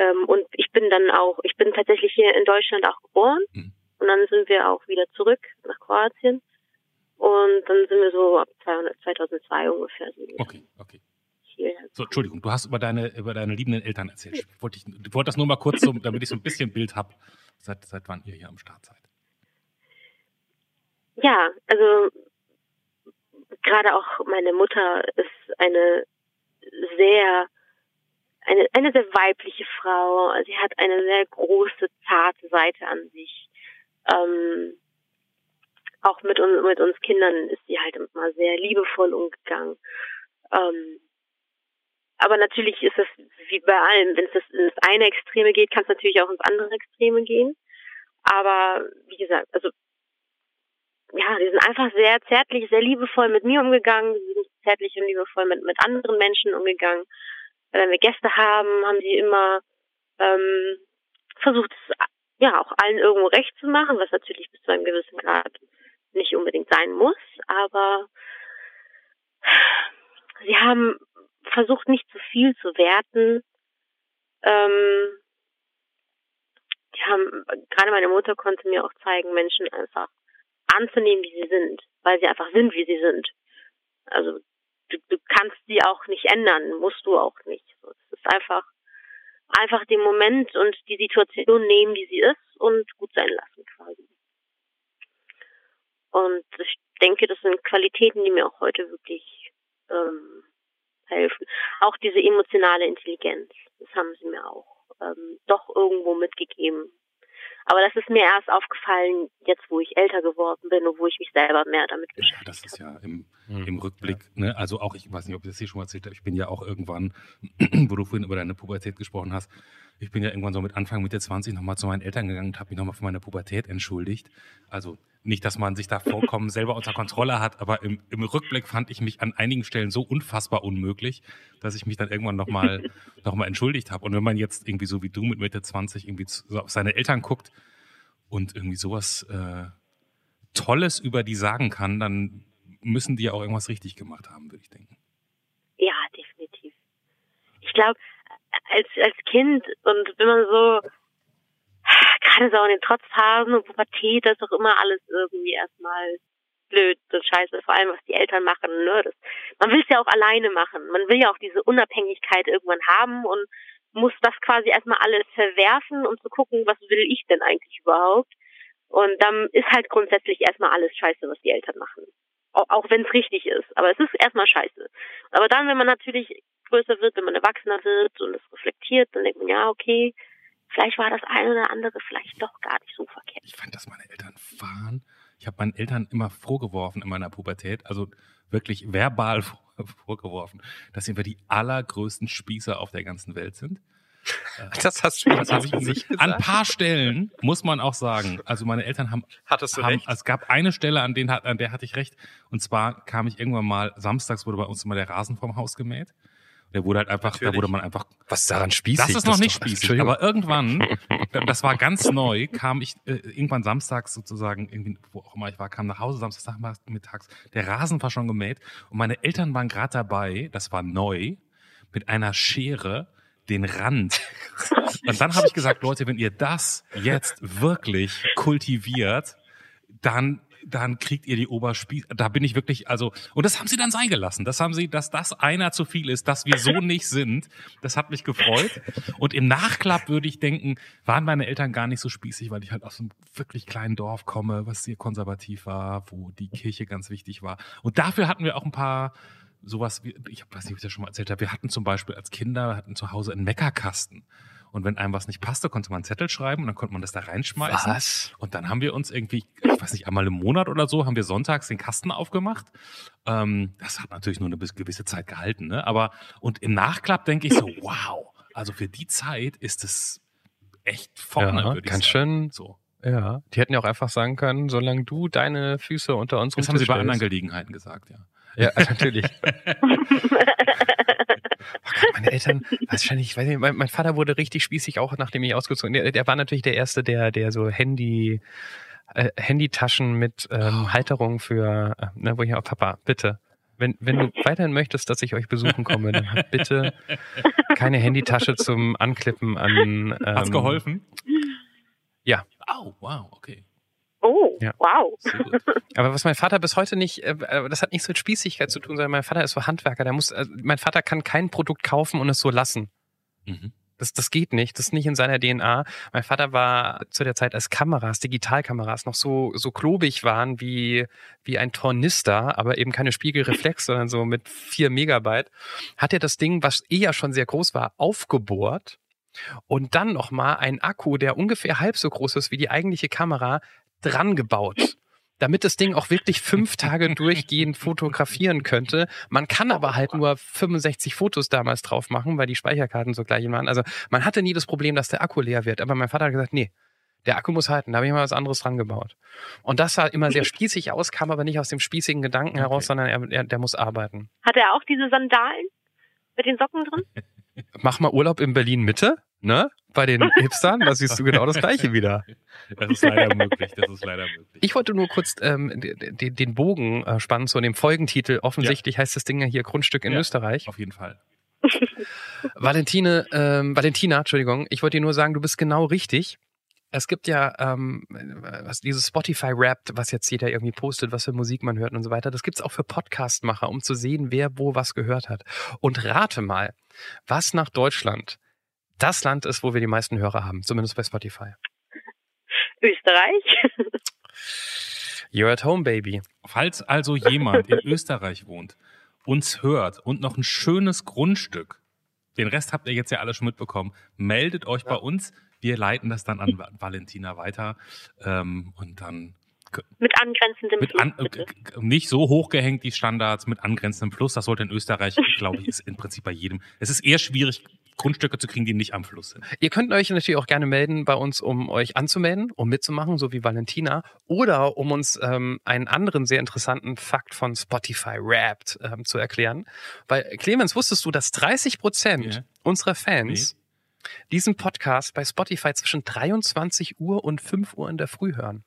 Ähm, und ich bin dann auch, ich bin tatsächlich hier in Deutschland auch geboren. Mhm. Und dann sind wir auch wieder zurück nach Kroatien. Und dann sind wir so ab 200, 2002 ungefähr. Okay, okay. So, Entschuldigung, du hast über deine, über deine liebenden Eltern erzählt. Ich wollte, ich, ich wollte das nur mal kurz, so, damit ich so ein bisschen Bild habe. Seit, seit wann ihr hier am Start seid? Ja, also gerade auch meine Mutter ist eine sehr eine, eine sehr weibliche Frau. Sie hat eine sehr große, zarte Seite an sich. Ähm, auch mit, uns, mit uns Kindern ist sie halt immer sehr liebevoll umgegangen. Ähm, aber natürlich ist es wie bei allem, wenn es ins eine Extreme geht, kann es natürlich auch ins andere Extreme gehen. Aber wie gesagt, also ja, die sind einfach sehr zärtlich, sehr liebevoll mit mir umgegangen, sie sind zärtlich und liebevoll mit, mit anderen Menschen umgegangen wenn wir Gäste haben, haben sie immer ähm, versucht, es ja auch allen irgendwo recht zu machen, was natürlich bis zu einem gewissen Grad nicht unbedingt sein muss, aber sie haben versucht, nicht zu viel zu werten. Ähm, die haben, gerade meine Mutter konnte mir auch zeigen, Menschen einfach anzunehmen, wie sie sind, weil sie einfach sind, wie sie sind. Also du, du kannst sie auch nicht ändern, musst du auch nicht. Es ist einfach, einfach den Moment und die Situation nehmen, wie sie ist und gut sein lassen quasi. Und ich denke, das sind Qualitäten, die mir auch heute wirklich ähm, aushelfen. Auch diese emotionale Intelligenz, das haben sie mir auch ähm, doch irgendwo mitgegeben. Aber das ist mir erst aufgefallen, jetzt wo ich älter geworden bin und wo ich mich selber mehr damit beschäftige. Ja, das ist ja im, hm. im Rückblick, ja. ne, also auch, ich weiß nicht, ob ich das hier schon mal erzählt habe, ich bin ja auch irgendwann, wo du vorhin über deine Pubertät gesprochen hast, ich bin ja irgendwann so mit Anfang, Mitte 20 nochmal zu meinen Eltern gegangen und habe mich nochmal für meine Pubertät entschuldigt. Also nicht, dass man sich da vollkommen selber unter Kontrolle hat, aber im, im Rückblick fand ich mich an einigen Stellen so unfassbar unmöglich, dass ich mich dann irgendwann nochmal noch mal entschuldigt habe. Und wenn man jetzt irgendwie so wie du mit Mitte 20 irgendwie so auf seine Eltern guckt und irgendwie sowas äh, Tolles über die sagen kann, dann müssen die ja auch irgendwas richtig gemacht haben, würde ich denken. Ja, definitiv. Ich glaube, als, als Kind und wenn man so, gerade so in den Trotzphasen und Pubertät, das ist doch immer alles irgendwie erstmal blöd und scheiße, vor allem was die Eltern machen, ne? Das, man will es ja auch alleine machen. Man will ja auch diese Unabhängigkeit irgendwann haben und muss das quasi erstmal alles verwerfen, um zu gucken, was will ich denn eigentlich überhaupt. Und dann ist halt grundsätzlich erstmal alles scheiße, was die Eltern machen. Auch, wenn es richtig ist. Aber es ist erstmal scheiße. Aber dann, wenn man natürlich größer wird, wenn man erwachsener wird und es reflektiert, dann denkt man, ja, okay, vielleicht war das eine oder andere vielleicht doch gar nicht so verkehrt. Ich fand, dass meine Eltern waren. Ich habe meinen Eltern immer vorgeworfen in meiner Pubertät, also wirklich verbal vorgeworfen, dass sie die allergrößten Spießer auf der ganzen Welt sind. Das hast du das ich nicht gesagt. An ein paar Stellen muss man auch sagen. Also meine Eltern haben, Hattest du haben recht? es gab eine Stelle, an, den, an der hatte ich recht. Und zwar kam ich irgendwann mal, samstags wurde bei uns immer der Rasen vom Haus gemäht. Der wurde halt einfach, Natürlich. da wurde man einfach. Was daran spießig? Das ist noch das nicht spießig. Aber irgendwann, das war ganz neu, kam ich äh, irgendwann samstags sozusagen, irgendwie, wo auch immer ich war, kam nach Hause samstags mittags. Der Rasen war schon gemäht und meine Eltern waren gerade dabei, das war neu, mit einer Schere den Rand. Und dann habe ich gesagt, Leute, wenn ihr das jetzt wirklich kultiviert, dann dann kriegt ihr die Oberspieß. Da bin ich wirklich, also, und das haben sie dann sein gelassen. Das haben sie, dass das einer zu viel ist, dass wir so nicht sind. Das hat mich gefreut. Und im Nachklapp würde ich denken, waren meine Eltern gar nicht so spießig, weil ich halt aus einem wirklich kleinen Dorf komme, was sehr konservativ war, wo die Kirche ganz wichtig war. Und dafür hatten wir auch ein paar sowas wie, ich weiß nicht, ob ich das schon mal erzählt habe, wir hatten zum Beispiel als Kinder, hatten zu Hause einen Meckerkasten. Und wenn einem was nicht passte, konnte man einen Zettel schreiben und dann konnte man das da reinschmeißen. Was? Und dann haben wir uns irgendwie, ich weiß nicht, einmal im Monat oder so, haben wir sonntags den Kasten aufgemacht. Ähm, das hat natürlich nur eine gewisse Zeit gehalten, ne? Aber, und im Nachklapp denke ich so, wow, also für die Zeit ist es echt vorne, ja, würde ich ganz sagen. schön. So. Ja, die hätten ja auch einfach sagen können, solange du deine Füße unter unserem Das haben sie bei anderen Gelegenheiten gesagt, ja. Ja, natürlich. Oh Gott, meine Eltern, wahrscheinlich, ich weiß nicht, mein, mein Vater wurde richtig spießig, auch nachdem ich ausgezogen Der, der war natürlich der Erste, der, der so Handy, äh, Handytaschen mit ähm, Halterung für, äh, ne, wo ich auch, Papa, bitte, wenn, wenn du weiterhin möchtest, dass ich euch besuchen komme, dann hab bitte keine Handytasche zum Anklippen an. Ähm, Hat's geholfen? Ja. Oh, wow, okay. Oh, Ja. wow. Aber was mein Vater bis heute nicht, äh, äh, das hat nichts mit Spießigkeit zu tun, sondern mein Vater ist so Handwerker. Der muss, äh, mein Vater kann kein Produkt kaufen und es so lassen. Mhm. Das, das geht nicht. Das ist nicht in seiner DNA. Mein Vater war zu der Zeit, als Kameras, Digitalkameras noch so, so klobig waren wie, wie ein Tornister, aber eben keine Spiegelreflex, sondern so mit vier Megabyte, hat er das Ding, was eh ja schon sehr groß war, aufgebohrt und dann nochmal einen Akku, der ungefähr halb so groß ist wie die eigentliche Kamera, dran gebaut. Damit das Ding auch wirklich fünf Tage durchgehend fotografieren könnte. Man kann aber halt nur 65 Fotos damals drauf machen, weil die Speicherkarten so gleich waren. Also man hatte nie das Problem, dass der Akku leer wird. Aber mein Vater hat gesagt, nee, der Akku muss halten. Da habe ich mal was anderes dran gebaut. Und das sah immer sehr spießig aus, kam aber nicht aus dem spießigen Gedanken heraus, Okay. sondern er, er, der muss arbeiten. Hat er auch diese Sandalen mit den Socken drin? Mach mal Urlaub in Berlin Mitte, ne? Bei den Hipstern, da siehst du genau das Gleiche wieder. Das ist leider möglich, das ist leider möglich. Ich wollte nur kurz ähm, den, den Bogen äh, spannen zu dem Folgentitel. Offensichtlich heißt das Ding ja hier Grundstück in Ja. Österreich. Auf jeden Fall. Valentine, ähm, Valentina, Entschuldigung, ich wollte dir nur sagen, du bist genau richtig. Es gibt ja ähm, was, dieses Spotify-Rap, was jetzt jeder irgendwie postet, was für Musik man hört und so weiter. Das gibt's auch für Podcastmacher, um zu sehen, wer wo was gehört hat. Und rate mal, was nach Deutschland das Land ist, wo wir die meisten Hörer haben, zumindest bei Spotify. Österreich? You're at home, baby. Falls also jemand in Österreich wohnt uns hört und noch ein schönes Grundstück, den Rest habt ihr jetzt ja alle schon mitbekommen, meldet euch ja. bei uns. Wir leiten das dann an Valentina weiter ähm, und dann mit angrenzendem mit an, Fluss. Nicht so hochgehängt die Standards mit angrenzendem Fluss. Das sollte in Österreich, glaube ich, ist im Prinzip bei jedem. Es ist eher schwierig, Grundstücke zu kriegen, die nicht am Fluss sind. Ihr könnt euch natürlich auch gerne melden bei uns, um euch anzumelden, um mitzumachen, so wie Valentina, oder um uns ähm, einen anderen sehr interessanten Fakt von Spotify Wrapped ähm, zu erklären. Weil, Clemens, wusstest du, dass 30 Prozent yeah. unserer Fans nee. diesen Podcast bei Spotify zwischen 23 Uhr und 5 Uhr in der Früh hören?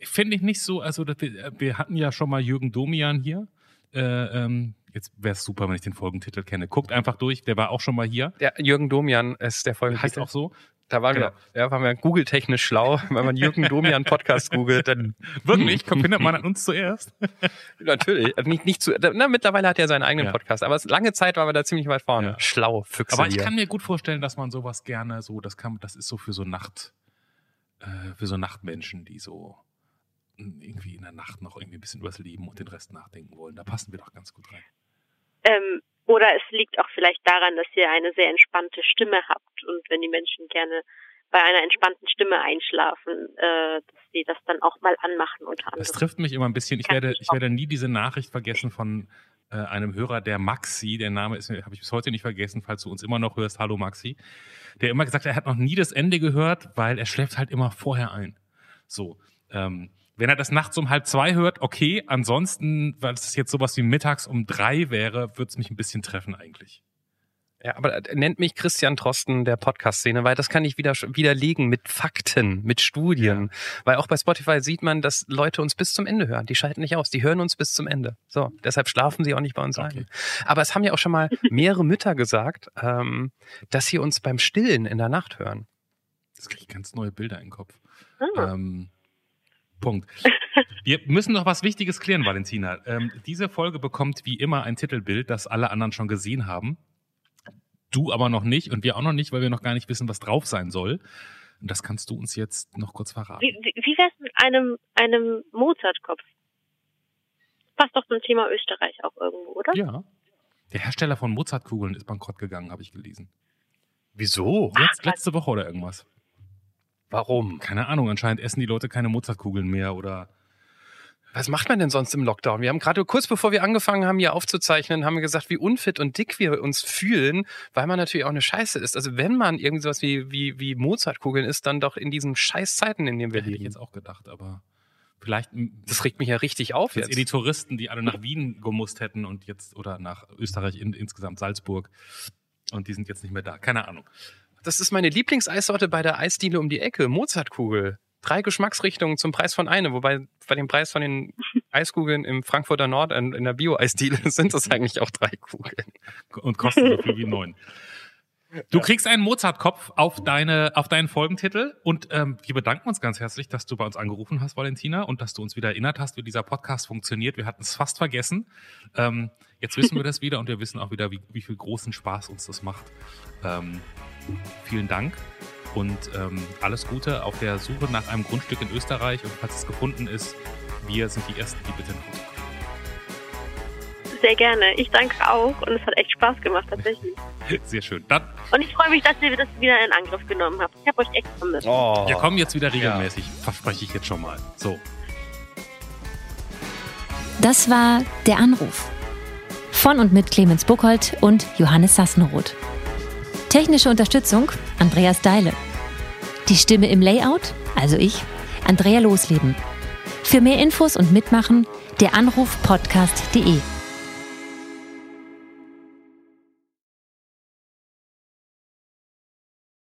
Finde ich nicht so, also wir, wir hatten ja schon mal Jürgen Domian hier. Äh, ähm, jetzt wäre es super, wenn ich den Folgentitel kenne. Guckt einfach durch, der war auch schon mal hier. Ja, Jürgen Domian ist der Folgentitel. Heißt auch so? Da waren genau. wir, ja, waren wir Google-technisch schlau. Wenn man Jürgen Domian Podcast googelt, dann. Wirklich? Findet man an uns zuerst? Natürlich. Also nicht, nicht zu, na, mittlerweile hat er seinen eigenen ja. Podcast. Aber lange Zeit waren wir da ziemlich weit vorne. Ja. Schlau, Füchse Aber ich hier. kann mir gut vorstellen, dass man sowas gerne so, das kann, das ist so für so Nacht, äh, für so Nachtmenschen, die so irgendwie in der Nacht noch irgendwie ein bisschen übers Leben und den Rest nachdenken wollen. Da passen wir doch ganz gut rein. Ähm, oder es liegt auch vielleicht daran, dass ihr eine sehr entspannte Stimme habt und wenn die Menschen gerne bei einer entspannten Stimme einschlafen, äh, dass sie das dann auch mal anmachen unter anderem. Das trifft mich immer ein bisschen. Ich werde, ich werde nie diese Nachricht vergessen von äh, einem Hörer, der Maxi, der Name ist, habe ich bis heute nicht vergessen, falls du uns immer noch hörst, hallo Maxi, der immer gesagt hat, er hat noch nie das Ende gehört, weil er schläft halt immer vorher ein. So. Ähm, wenn er das nachts um halb zwei hört, okay. Ansonsten, weil es jetzt sowas wie mittags um drei wäre, würde es mich ein bisschen treffen eigentlich. Ja, aber nennt mich Christian Trosten der Podcast-Szene, weil das kann ich wieder widerlegen mit Fakten, mit Studien. Ja. Weil auch bei Spotify sieht man, dass Leute uns bis zum Ende hören. Die schalten nicht aus, die hören uns bis zum Ende. So, deshalb schlafen sie auch nicht bei uns okay. ein. Aber es haben ja auch schon mal mehrere Mütter gesagt, ähm, dass sie uns beim Stillen in der Nacht hören. Das kriege ich ganz neue Bilder in den Kopf. Oh. Ähm, Punkt. Wir müssen noch was Wichtiges klären, Valentina. Ähm, diese Folge bekommt wie immer ein Titelbild, das alle anderen schon gesehen haben. Du aber noch nicht und wir auch noch nicht, weil wir noch gar nicht wissen, was drauf sein soll. Und das kannst du uns jetzt noch kurz verraten. Wie, wie, wär's mit einem, einem Mozartkopf? Passt doch zum Thema Österreich auch irgendwo, oder? Ja. Der Hersteller von Mozartkugeln ist bankrott gegangen, habe ich gelesen. Wieso? Letz, letzte Woche oder irgendwas. Warum? Keine Ahnung, anscheinend essen die Leute keine Mozartkugeln mehr oder. Was macht man denn sonst im Lockdown? Wir haben gerade kurz bevor wir angefangen haben, hier aufzuzeichnen, haben wir gesagt, wie unfit und dick wir uns fühlen, weil man natürlich auch eine Scheiße ist. Also wenn man irgendwie sowas wie, wie, wie Mozartkugeln isst, dann doch in diesen scheiß Zeiten, in denen wir ja, leben. Hätte ich jetzt auch gedacht, aber vielleicht. Das regt mich ja richtig auf jetzt. jetzt. die Touristen, die alle nach Wien gemusst hätten und jetzt, oder nach Österreich in, insgesamt Salzburg. Und die sind jetzt nicht mehr da. Keine Ahnung. Das ist meine Lieblingseissorte bei der Eisdiele um die Ecke, Mozartkugel. Drei Geschmacksrichtungen zum Preis von eine, wobei bei dem Preis von den Eiskugeln im Frankfurter Nord in, in der Bio-Eisdiele sind das eigentlich auch drei Kugeln. Und kosten so viel wie neun. Du kriegst einen Mozartkopf auf deine, auf deinen Folgentitel und ähm, wir bedanken uns ganz herzlich, dass du bei uns angerufen hast, Valentina, und dass du uns wieder erinnert hast, wie dieser Podcast funktioniert. Wir hatten es fast vergessen. Ähm, jetzt wissen wir das wieder und wir wissen auch wieder, wie, wie viel großen Spaß uns das macht. Ähm, vielen Dank und ähm, alles Gute auf der Suche nach einem Grundstück in Österreich. Und falls es gefunden ist, wir sind die Ersten, die bitte Sehr gerne. Ich danke auch und es hat echt Spaß gemacht, tatsächlich. Sehr schön. Dann und ich freue mich, dass ihr das wieder in Angriff genommen habt. Ich habe euch echt vermisst. Oh. Wir kommen jetzt wieder regelmäßig, ja. verspreche ich jetzt schon mal. So. Das war der Anruf. Von und mit Clemens Buchholz und Johannes Sassenroth. Technische Unterstützung Andreas Deile. Die Stimme im Layout, also ich, Andrea Losleben. Für mehr Infos und Mitmachen der Anruf podcast.de.